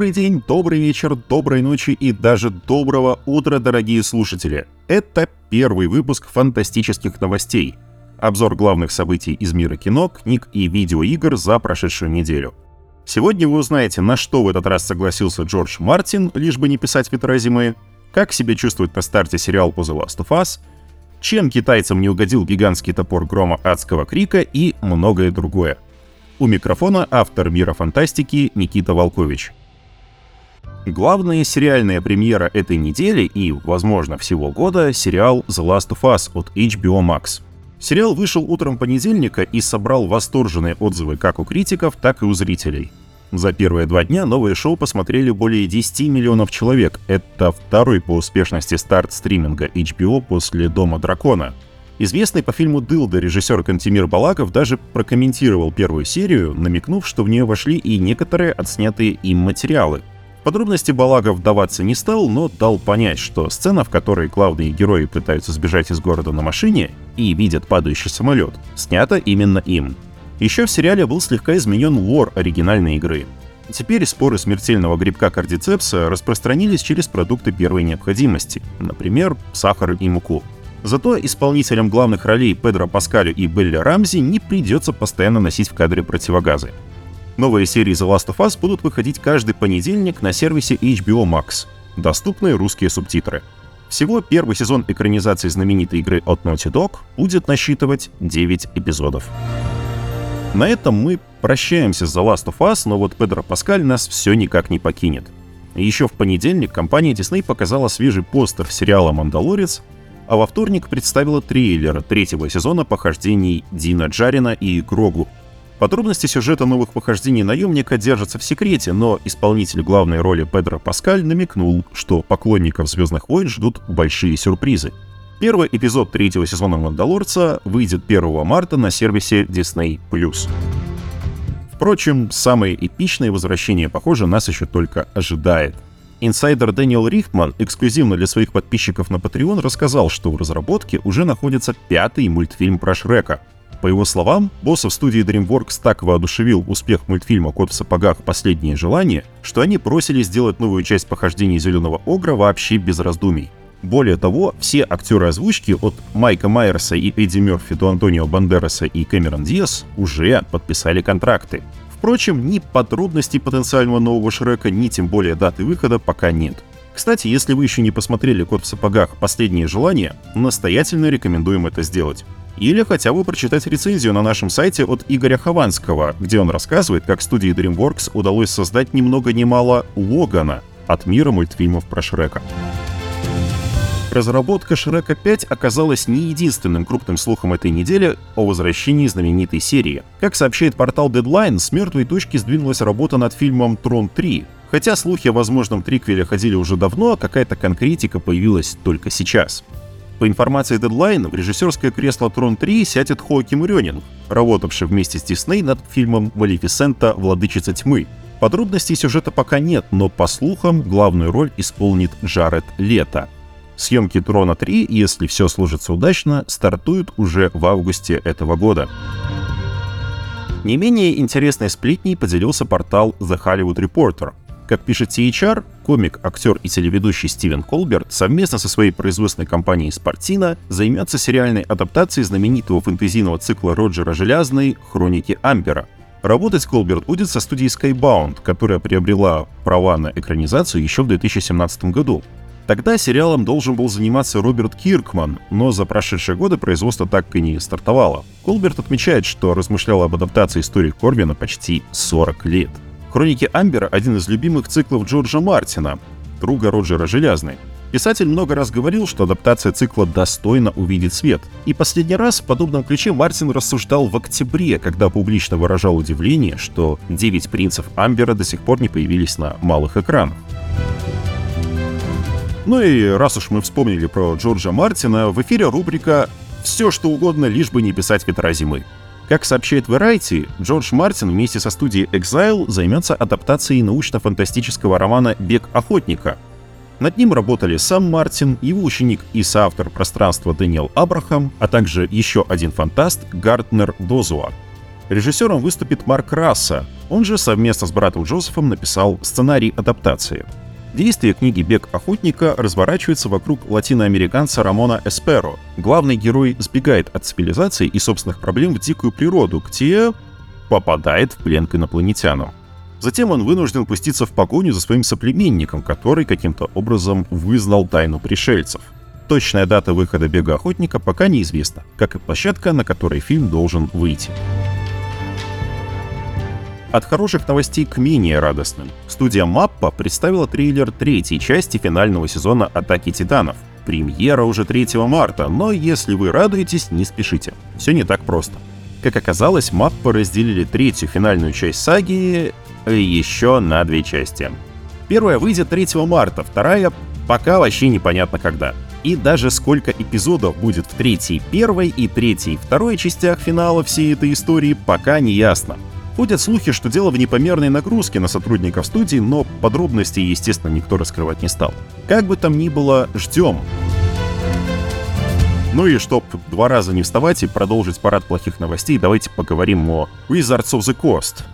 Добрый день, добрый вечер, доброй ночи и даже доброго утра, дорогие слушатели. Это первый выпуск фантастических новостей. Обзор главных событий из мира кино, книг и видеоигр за прошедшую неделю. Сегодня вы узнаете, на что в этот раз согласился Джордж Мартин, лишь бы не писать ветра зимы, как себя чувствует на старте сериал по The Last of Us, чем китайцам не угодил гигантский топор грома адского крика и многое другое. У микрофона автор мира фантастики Никита Волкович. Главная сериальная премьера этой недели и, возможно, всего года — сериал The Last of Us от HBO Max. Сериал вышел утром понедельника и собрал восторженные отзывы как у критиков, так и у зрителей. За первые два дня новое шоу посмотрели более 10 миллионов человек. Это второй по успешности старт стриминга HBO после «Дома дракона». Известный по фильму «Дылда» режиссер Кантимир Балаков даже прокомментировал первую серию, намекнув, что в нее вошли и некоторые отснятые им материалы. Подробности Балагов вдаваться не стал, но дал понять, что сцена, в которой главные герои пытаются сбежать из города на машине и видят падающий самолет, снята именно им. Еще в сериале был слегка изменен лор оригинальной игры. Теперь споры смертельного грибка кардицепса распространились через продукты первой необходимости, например, сахар и муку. Зато исполнителям главных ролей Педро Паскалю и Белли Рамзи не придется постоянно носить в кадре противогазы. Новые серии The Last of Us будут выходить каждый понедельник на сервисе HBO Max. Доступны русские субтитры. Всего первый сезон экранизации знаменитой игры от Naughty Dog будет насчитывать 9 эпизодов. На этом мы прощаемся с The Last of Us, но вот Педро Паскаль нас все никак не покинет. Еще в понедельник компания Disney показала свежий постер сериала «Мандалорец», а во вторник представила трейлер третьего сезона похождений Дина Джарина и Грогу, Подробности сюжета новых похождений наемника держатся в секрете, но исполнитель главной роли Педро Паскаль намекнул, что поклонников «Звездных войн» ждут большие сюрпризы. Первый эпизод третьего сезона «Мандалорца» выйдет 1 марта на сервисе Disney+. Впрочем, самое эпичное возвращение, похоже, нас еще только ожидает. Инсайдер Дэниел Рихтман эксклюзивно для своих подписчиков на Patreon рассказал, что в разработке уже находится пятый мультфильм про Шрека, по его словам, боссов студии DreamWorks так воодушевил успех мультфильма «Кот в сапогах. Последнее желание», что они просили сделать новую часть похождений Зеленого Огра вообще без раздумий. Более того, все актеры озвучки от Майка Майерса и Эдди Мерфи до Антонио Бандераса и Кэмерон Диас уже подписали контракты. Впрочем, ни подробностей потенциального нового Шрека, ни тем более даты выхода пока нет. Кстати, если вы еще не посмотрели «Кот в сапогах. Последнее желание», настоятельно рекомендуем это сделать или хотя бы прочитать рецензию на нашем сайте от Игоря Хованского, где он рассказывает, как студии DreamWorks удалось создать ни много ни мало Логана от мира мультфильмов про Шрека. Разработка Шрека 5 оказалась не единственным крупным слухом этой недели о возвращении знаменитой серии. Как сообщает портал Deadline, с мертвой точки сдвинулась работа над фильмом «Трон 3», Хотя слухи о возможном триквеле ходили уже давно, а какая-то конкретика появилась только сейчас. По информации Deadline, в режиссерское кресло Трон 3 сядет Хоаким Рёнин, работавший вместе с Дисней над фильмом «Малефисента. Владычица тьмы». Подробностей сюжета пока нет, но по слухам главную роль исполнит Джаред Лето. Съемки Трона 3, если все сложится удачно, стартуют уже в августе этого года. Не менее интересной сплетней поделился портал The Hollywood Reporter. Как пишет THR, комик, актер и телеведущий Стивен Колберт совместно со своей производственной компанией Спортина займется сериальной адаптацией знаменитого фэнтезийного цикла Роджера Желязной «Хроники Ампера». Работать Колберт будет со студией Skybound, которая приобрела права на экранизацию еще в 2017 году. Тогда сериалом должен был заниматься Роберт Киркман, но за прошедшие годы производство так и не стартовало. Колберт отмечает, что размышлял об адаптации истории Корбина почти 40 лет. Хроники Амбера — один из любимых циклов Джорджа Мартина, друга Роджера Желязной. Писатель много раз говорил, что адаптация цикла достойно увидеть свет. И последний раз в подобном ключе Мартин рассуждал в октябре, когда публично выражал удивление, что девять принцев Амбера до сих пор не появились на малых экранах. Ну и раз уж мы вспомнили про Джорджа Мартина, в эфире рубрика «Все что угодно, лишь бы не писать ветра зимы». Как сообщает Variety, Джордж Мартин вместе со студией Exile займется адаптацией научно-фантастического романа «Бег охотника». Над ним работали сам Мартин, его ученик и соавтор пространства Дэниел Абрахам, а также еще один фантаст Гартнер Дозуа. Режиссером выступит Марк Расса, Он же совместно с братом Джозефом написал сценарий адаптации. Действие книги «Бег охотника» разворачивается вокруг латиноамериканца Рамона Эсперо. Главный герой сбегает от цивилизации и собственных проблем в дикую природу, где попадает в плен к инопланетянам. Затем он вынужден пуститься в погоню за своим соплеменником, который каким-то образом вызнал тайну пришельцев. Точная дата выхода «Бега охотника» пока неизвестна, как и площадка, на которой фильм должен выйти. От хороших новостей к менее радостным. Студия Маппа представила трейлер третьей части финального сезона «Атаки Титанов». Премьера уже 3 марта, но если вы радуетесь, не спешите. Все не так просто. Как оказалось, Маппа разделили третью финальную часть саги еще на две части. Первая выйдет 3 марта, вторая пока вообще непонятно когда. И даже сколько эпизодов будет в третьей первой и третьей второй частях финала всей этой истории пока не ясно. Ходят слухи, что дело в непомерной нагрузке на сотрудников студии, но подробностей, естественно, никто раскрывать не стал. Как бы там ни было, ждем. Ну и чтоб два раза не вставать и продолжить парад плохих новостей, давайте поговорим о Wizards of the Coast.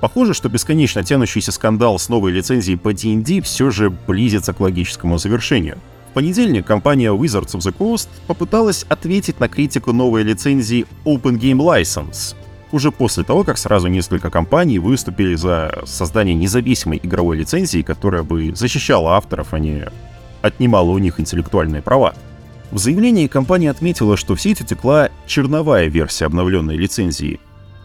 Похоже, что бесконечно тянущийся скандал с новой лицензией по D&D все же близится к логическому завершению. В понедельник компания Wizards of the Coast попыталась ответить на критику новой лицензии Open Game License, уже после того, как сразу несколько компаний выступили за создание независимой игровой лицензии, которая бы защищала авторов, а не отнимала у них интеллектуальные права. В заявлении компания отметила, что в сети текла черновая версия обновленной лицензии,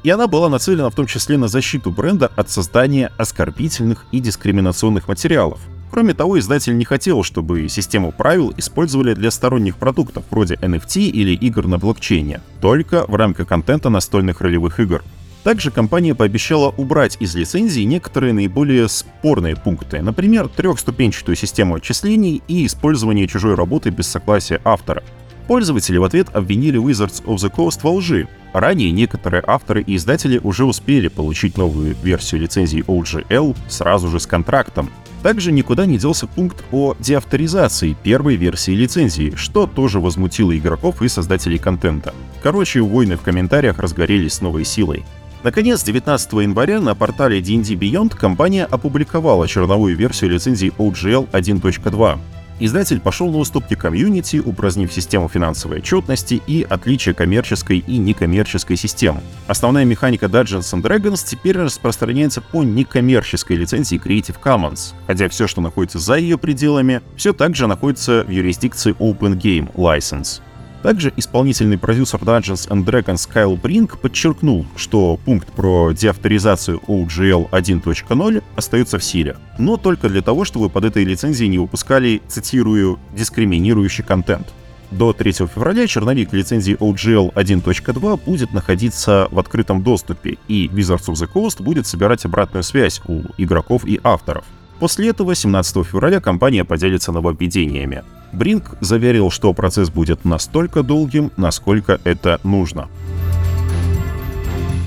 и она была нацелена в том числе на защиту бренда от создания оскорбительных и дискриминационных материалов – Кроме того, издатель не хотел, чтобы систему правил использовали для сторонних продуктов вроде NFT или игр на блокчейне, только в рамках контента настольных ролевых игр. Также компания пообещала убрать из лицензии некоторые наиболее спорные пункты, например, трехступенчатую систему отчислений и использование чужой работы без согласия автора. Пользователи в ответ обвинили Wizards of the Coast во лжи. Ранее некоторые авторы и издатели уже успели получить новую версию лицензии OGL сразу же с контрактом, также никуда не делся пункт о деавторизации первой версии лицензии, что тоже возмутило игроков и создателей контента. Короче, войны в комментариях разгорелись с новой силой. Наконец, 19 января на портале D&D Beyond компания опубликовала черновую версию лицензии OGL 1.2. Издатель пошел на уступки комьюнити, упразднив систему финансовой отчетности и отличия коммерческой и некоммерческой систем. Основная механика Dungeons and Dragons теперь распространяется по некоммерческой лицензии Creative Commons, хотя все, что находится за ее пределами, все также находится в юрисдикции Open Game License. Также исполнительный продюсер Dungeons and Dragons Кайл Бринг подчеркнул, что пункт про деавторизацию OGL 1.0 остается в силе, но только для того, чтобы под этой лицензией не выпускали, цитирую, дискриминирующий контент. До 3 февраля черновик лицензии OGL 1.2 будет находиться в открытом доступе, и Wizards of the Coast будет собирать обратную связь у игроков и авторов. После этого 17 февраля компания поделится нововведениями. Бринг заверил, что процесс будет настолько долгим, насколько это нужно.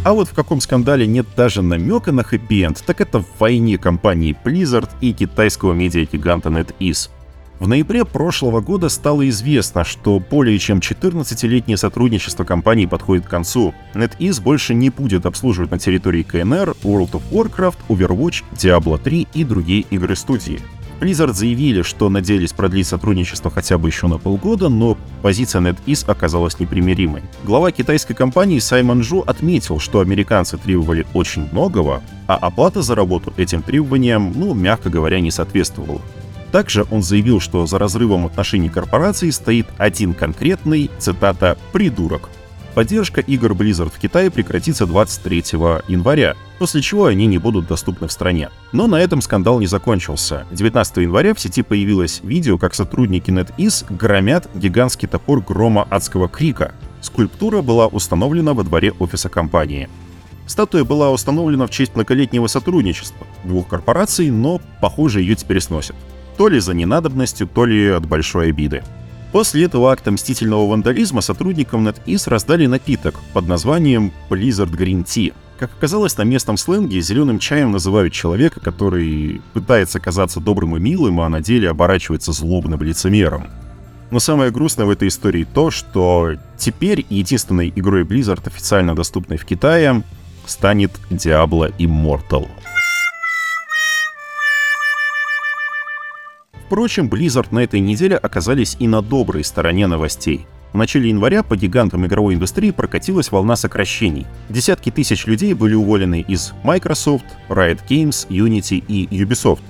А вот в каком скандале нет даже намека на хэппи-энд, так это в войне компании Blizzard и китайского медиагиганта NetEase. В ноябре прошлого года стало известно, что более чем 14-летнее сотрудничество компании подходит к концу. NetEase больше не будет обслуживать на территории КНР World of Warcraft, Overwatch, Diablo 3 и другие игры студии. Blizzard заявили, что надеялись продлить сотрудничество хотя бы еще на полгода, но позиция NetEase оказалась непримиримой. Глава китайской компании Саймон Жу отметил, что американцы требовали очень многого, а оплата за работу этим требованиям, ну, мягко говоря, не соответствовала. Также он заявил, что за разрывом отношений корпорации стоит один конкретный, цитата, «придурок». Поддержка игр Blizzard в Китае прекратится 23 января, после чего они не будут доступны в стране. Но на этом скандал не закончился. 19 января в сети появилось видео, как сотрудники NetEase громят гигантский топор грома адского крика. Скульптура была установлена во дворе офиса компании. Статуя была установлена в честь многолетнего сотрудничества двух корпораций, но, похоже, ее теперь сносят то ли за ненадобностью, то ли от большой обиды. После этого акта мстительного вандализма сотрудникам NetEase раздали напиток под названием Blizzard Green Tea. Как оказалось, на местном сленге зеленым чаем называют человека, который пытается казаться добрым и милым, а на деле оборачивается злобным лицемером. Но самое грустное в этой истории то, что теперь единственной игрой Blizzard, официально доступной в Китае, станет Diablo Immortal. Впрочем, Blizzard на этой неделе оказались и на доброй стороне новостей. В начале января по гигантам игровой индустрии прокатилась волна сокращений. Десятки тысяч людей были уволены из Microsoft, Riot Games, Unity и Ubisoft.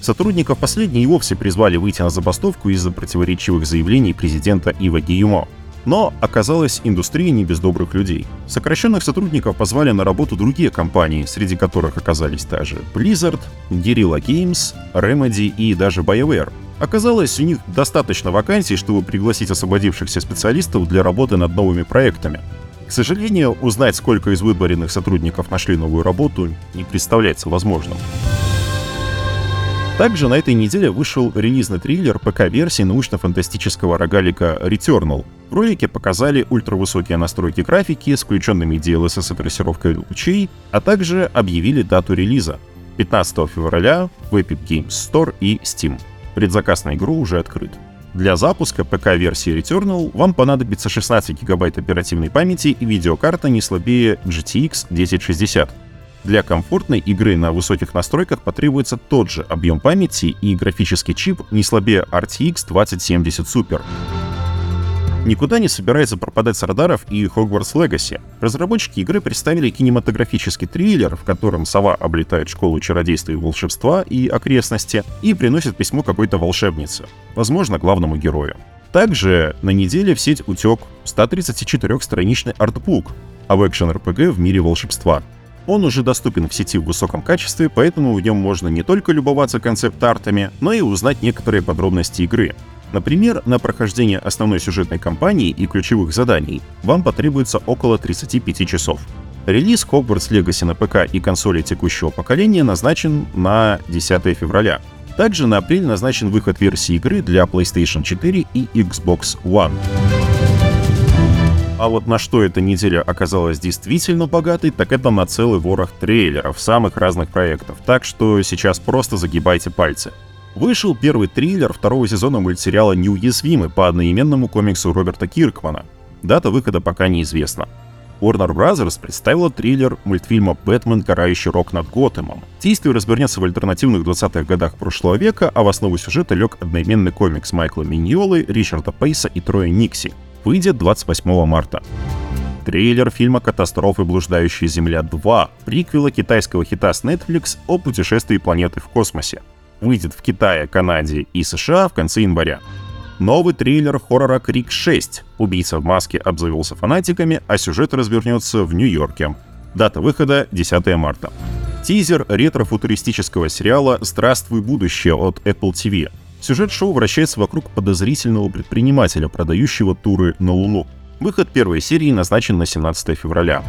Сотрудников последней и вовсе призвали выйти на забастовку из-за противоречивых заявлений президента Ива Гиюмо. Но оказалось, индустрия не без добрых людей. Сокращенных сотрудников позвали на работу другие компании, среди которых оказались даже Blizzard, Guerrilla Games, Remedy и даже BioWare. Оказалось, у них достаточно вакансий, чтобы пригласить освободившихся специалистов для работы над новыми проектами. К сожалению, узнать, сколько из выборенных сотрудников нашли новую работу, не представляется возможным. Также на этой неделе вышел релизный триллер ПК-версии научно-фантастического рогалика Returnal. В ролике показали ультравысокие настройки графики с включенными DLSS и трассировкой лучей, а также объявили дату релиза — 15 февраля в Epic Games Store и Steam. Предзаказ на игру уже открыт. Для запуска ПК-версии Returnal вам понадобится 16 гигабайт оперативной памяти и видеокарта не слабее GTX 1060. Для комфортной игры на высоких настройках потребуется тот же объем памяти и графический чип не слабее RTX 2070 Super. Никуда не собирается пропадать с радаров и Hogwarts Legacy. Разработчики игры представили кинематографический триллер, в котором сова облетает школу чародейства и волшебства и окрестности и приносит письмо какой-то волшебнице, возможно, главному герою. Также на неделе в сеть утек 134-страничный артбук об экшен-РПГ в мире волшебства. Он уже доступен в сети в высоком качестве, поэтому в нем можно не только любоваться концепт-артами, но и узнать некоторые подробности игры. Например, на прохождение основной сюжетной кампании и ключевых заданий вам потребуется около 35 часов. Релиз Hogwarts Legacy на ПК и консоли текущего поколения назначен на 10 февраля. Также на апрель назначен выход версии игры для PlayStation 4 и Xbox One. А вот на что эта неделя оказалась действительно богатой, так это на целый ворох трейлеров самых разных проектов. Так что сейчас просто загибайте пальцы. Вышел первый триллер второго сезона мультсериала «Неуязвимый» по одноименному комиксу Роберта Киркмана. Дата выхода пока неизвестна. Warner Bros. представила триллер мультфильма «Бэтмен. Карающий рок над Готэмом». Действие развернется в альтернативных 20-х годах прошлого века, а в основу сюжета лег одноименный комикс Майкла Миньолы, Ричарда Пейса и Троя Никси. Выйдет 28 марта. Трейлер фильма «Катастрофы. Блуждающая Земля 2», приквела китайского хита с Netflix о путешествии планеты в космосе выйдет в Китае, Канаде и США в конце января. Новый трейлер хоррора «Крик 6». Убийца в маске обзавелся фанатиками, а сюжет развернется в Нью-Йорке. Дата выхода — 10 марта. Тизер ретро-футуристического сериала «Здравствуй, будущее» от Apple TV. Сюжет шоу вращается вокруг подозрительного предпринимателя, продающего туры на Луну. Выход первой серии назначен на 17 февраля.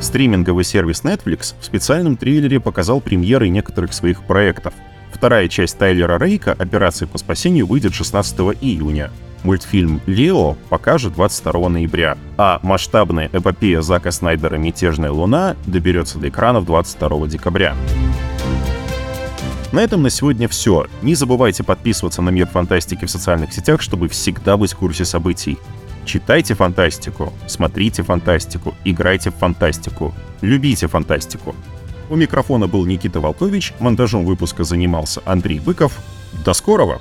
Стриминговый сервис Netflix в специальном трейлере показал премьеры некоторых своих проектов — Вторая часть Тайлера Рейка «Операции по спасению» выйдет 16 июня. Мультфильм «Лео» покажет 22 ноября, а масштабная эпопея Зака Снайдера «Мятежная луна» доберется до экранов 22 декабря. На этом на сегодня все. Не забывайте подписываться на Мир Фантастики в социальных сетях, чтобы всегда быть в курсе событий. Читайте фантастику, смотрите фантастику, играйте в фантастику, любите фантастику. У микрофона был Никита Волкович, монтажом выпуска занимался Андрей Быков. До скорого!